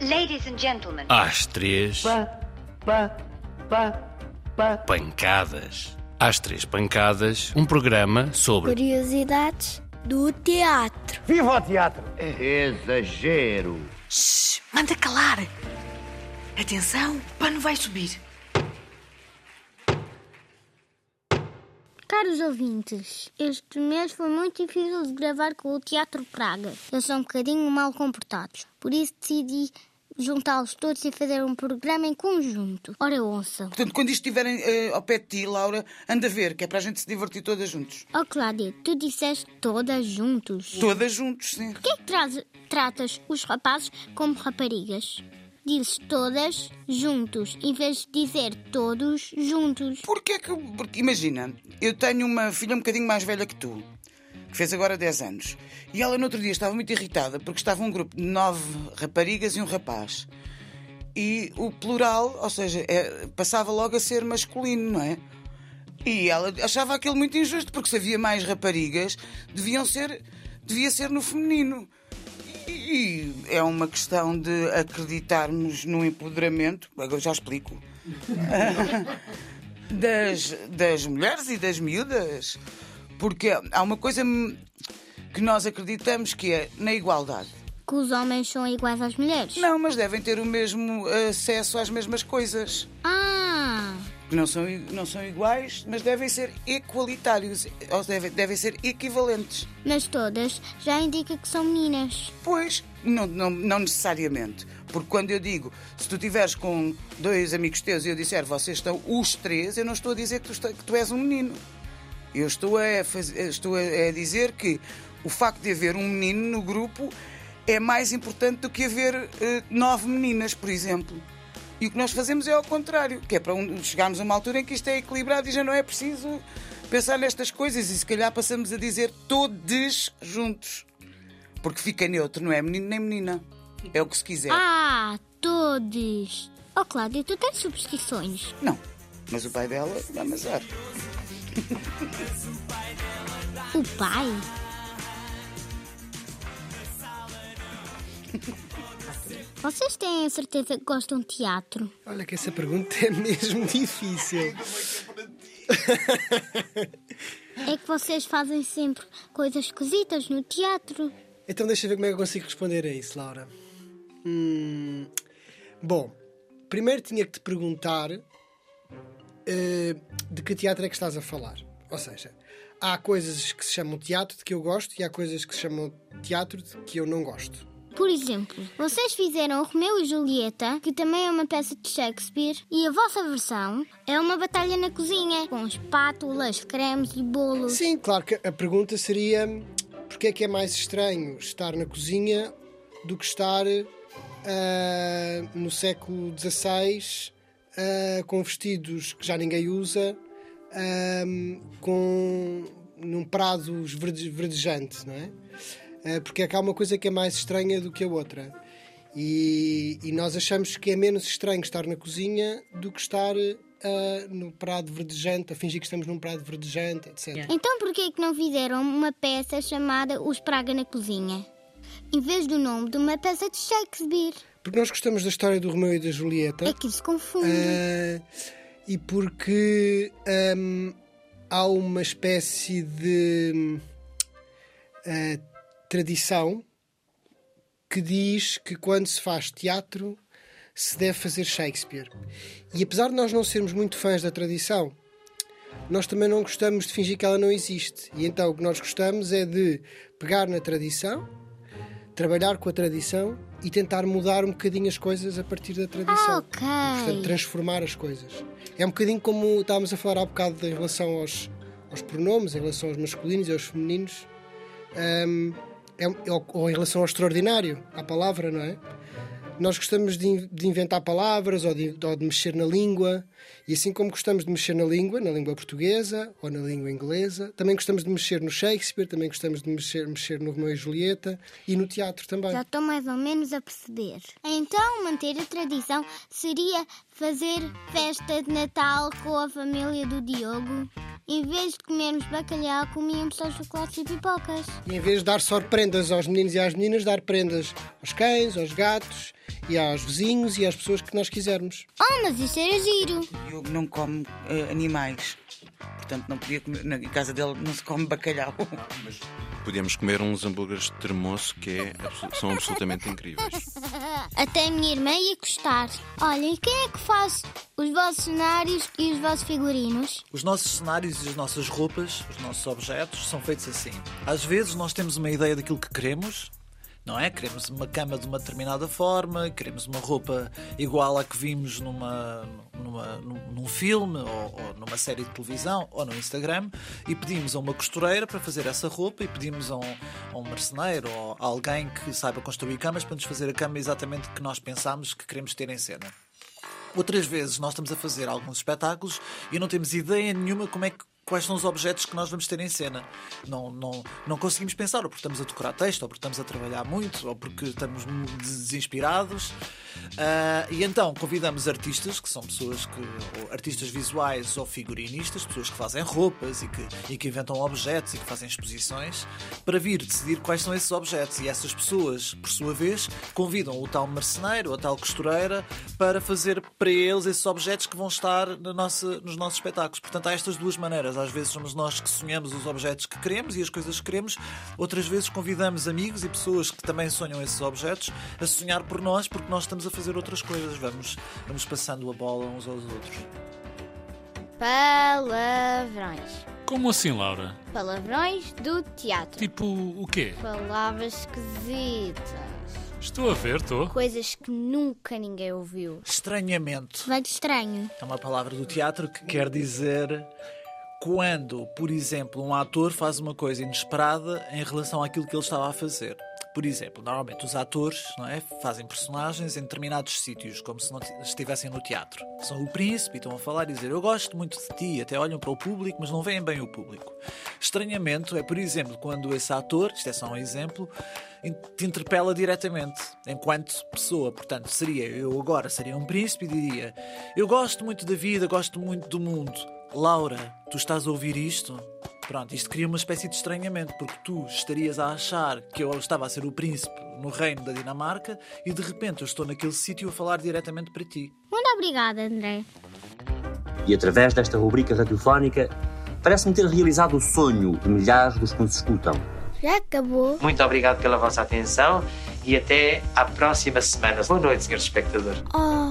Ladies and gentlemen. Às três, Pá, pá, pá, pá. pancadas. Às três pancadas, um programa sobre Curiosidades do teatro. Viva o teatro! Exagero. Shhh, manda calar. Atenção, o pano vai subir. Caros ouvintes, este mês foi muito difícil de gravar com o Teatro Praga. Eles são um bocadinho mal comportados. Por isso decidi juntá-los todos e fazer um programa em conjunto. Ora, ouçam. Portanto, quando isto estiverem eh, ao pé de ti, Laura, anda a ver, que é para a gente se divertir todas juntos. Oh, Cláudia, tu disseste todas juntos. Todas juntos, sim. Por que é que tratas os rapazes como raparigas? Dizes todas juntos, em vez de dizer todos juntos. Porquê que. Porque imagina, eu tenho uma filha um bocadinho mais velha que tu, que fez agora 10 anos. E ela no outro dia estava muito irritada porque estava um grupo de nove raparigas e um rapaz. E o plural, ou seja, é- passava logo a ser masculino, não é? E ela achava aquilo muito injusto, porque se havia mais raparigas, deviam ser, devia ser no feminino. E é uma questão de acreditarmos no empoderamento, agora já explico, das, das mulheres e das miúdas. Porque há uma coisa que nós acreditamos que é na igualdade. Que os homens são iguais às mulheres. Não, mas devem ter o mesmo acesso às mesmas coisas. Ah! Que não são, não são iguais, mas devem ser equalitários, ou devem, devem ser equivalentes. Mas todas já indica que são meninas. Pois, não, não, não necessariamente. Porque quando eu digo, se tu estiveres com dois amigos teus e eu disser vocês estão os três, eu não estou a dizer que tu, esta- que tu és um menino. Eu estou a, faz- estou a dizer que o facto de haver um menino no grupo é mais importante do que haver eh, nove meninas, por exemplo. E o que nós fazemos é ao contrário, que é para um- chegarmos a uma altura em que isto é equilibrado e já não é preciso pensar nestas coisas e se calhar passamos a dizer todos juntos. Porque fica neutro, não é menino nem menina. É o que se quiser. Ah, todos! Oh, Cláudia, tu tens superstições. Não, mas o pai dela dá azar. O pai? Vocês têm a certeza que gostam de teatro? Olha que essa pergunta é mesmo difícil. É que vocês fazem sempre coisas esquisitas no teatro. Então deixa eu ver como é que eu consigo responder a isso, Laura. Hum, bom, primeiro tinha que te perguntar eh, de que teatro é que estás a falar. Ou seja, há coisas que se chamam teatro de que eu gosto e há coisas que se chamam teatro de que eu não gosto. Por exemplo, vocês fizeram Romeu e Julieta, que também é uma peça de Shakespeare, e a vossa versão é uma batalha na cozinha, com espátulas, cremes e bolos. Sim, claro que a pergunta seria porque é que é mais estranho estar na cozinha do que estar ah, no século XVI ah, com vestidos que já ninguém usa, ah, com num prado verde- verdejante, não é? Ah, porque é que há uma coisa que é mais estranha do que a outra. E, e nós achamos que é menos estranho estar na cozinha do que estar ah, no prado verdejante, a fingir que estamos num prado verdejante, etc. Então por que é que não fizeram uma peça chamada Os Praga na Cozinha? Em vez do nome de uma peça de Shakespeare. Porque nós gostamos da história do Romeu e da Julieta. É que se confunde. ah, e porque ahm, há uma espécie de ah, tradição que diz que quando se faz teatro se deve fazer Shakespeare. E apesar de nós não sermos muito fãs da tradição, nós também não gostamos de fingir que ela não existe. E então o que nós gostamos é de pegar na tradição, trabalhar com a tradição e tentar mudar um bocadinho as coisas a partir da tradição. Ok. Portanto, transformar as coisas. É um bocadinho como estávamos a falar há bocado em relação aos, aos pronomes, em relação aos masculinos e aos femininos, Hum, é- ou, ou em relação ao extraordinário, à palavra, não é? Nós gostamos de, de inventar palavras ou de, ou de mexer na língua, e assim como gostamos de mexer na língua, na língua portuguesa ou na língua inglesa, também gostamos de mexer no Shakespeare, também gostamos de mexer, mexer no Romeu e Julieta e no teatro também. Já estou mais ou menos a perceber. Então, manter a tradição seria fazer festa de Natal com a família do Diogo. Em vez de comermos bacalhau, comíamos só chocolates e pipocas. E em vez de dar só prendas aos meninos e às meninas, dar prendas aos cães, aos gatos e aos vizinhos e às pessoas que nós quisermos. Oh, mas isso era giro. Diogo não come eh, animais. Portanto, não podia comer. Na casa dele não se come bacalhau. Podíamos comer uns hambúrgueres de termoço que é são absolutamente incríveis. Até a minha irmã ia gostar. Olha, e quem é que faz os vossos cenários e os vossos figurinos? Os nossos cenários e as nossas roupas, os nossos objetos, são feitos assim. Às vezes nós temos uma ideia daquilo que queremos, não é? Queremos uma cama de uma determinada forma, queremos uma roupa igual à que vimos numa, numa, num, filme ou, ou numa série de televisão ou no Instagram e pedimos a uma costureira para fazer essa roupa e pedimos a um, a um marceneiro ou a alguém que saiba construir camas para nos fazer a cama exatamente que nós pensamos que queremos ter em cena. Outras vezes nós estamos a fazer alguns espetáculos e não temos ideia nenhuma como é que quais são os objetos que nós vamos ter em cena. Não, não, não conseguimos pensar, ou porque estamos a decorar texto, ou porque estamos a trabalhar muito, ou porque estamos desinspirados. Ah, e então convidamos artistas, que são pessoas que, artistas visuais ou figurinistas, pessoas que fazem roupas e que, e que inventam objetos e que fazem exposições, para vir decidir quais são esses objetos. E essas pessoas, por sua vez, convidam o tal marceneiro ou a tal costureira para fazer para eles esses objetos que vão estar na nossa, nos nossos espetáculos. Portanto, há estas duas maneiras. Às vezes somos nós que sonhamos os objetos que queremos e as coisas que queremos, outras vezes convidamos amigos e pessoas que também sonham esses objetos a sonhar por nós porque nós estamos a fazer outras coisas. Vamos, vamos passando a bola uns aos outros. Palavrões. Como assim, Laura? Palavrões do teatro. Tipo o quê? Palavras esquisitas. Estou a ver, estou. Coisas que nunca ninguém ouviu. Estranhamento. Vai de estranho. É uma palavra do teatro que quer dizer quando, por exemplo, um ator faz uma coisa inesperada em relação àquilo que ele estava a fazer. Por exemplo, normalmente os atores não é, fazem personagens em determinados sítios, como se não estivessem no teatro. São o príncipe e estão a falar e dizer eu gosto muito de ti, até olham para o público, mas não veem bem o público. Estranhamento é, por exemplo, quando esse ator, isto é só um exemplo, te interpela diretamente, enquanto pessoa. Portanto, seria eu agora seria um príncipe e diria eu gosto muito da vida, gosto muito do mundo. Laura, tu estás a ouvir isto? Pronto, isto cria uma espécie de estranhamento, porque tu estarias a achar que eu estava a ser o príncipe no reino da Dinamarca e de repente eu estou naquele sítio a falar diretamente para ti. Muito obrigada, André. E através desta rubrica radiofónica, parece-me ter realizado o sonho de milhares dos que nos escutam. Já acabou. Muito obrigado pela vossa atenção e até à próxima semana. Boa noite, senhores espectadores. Oh.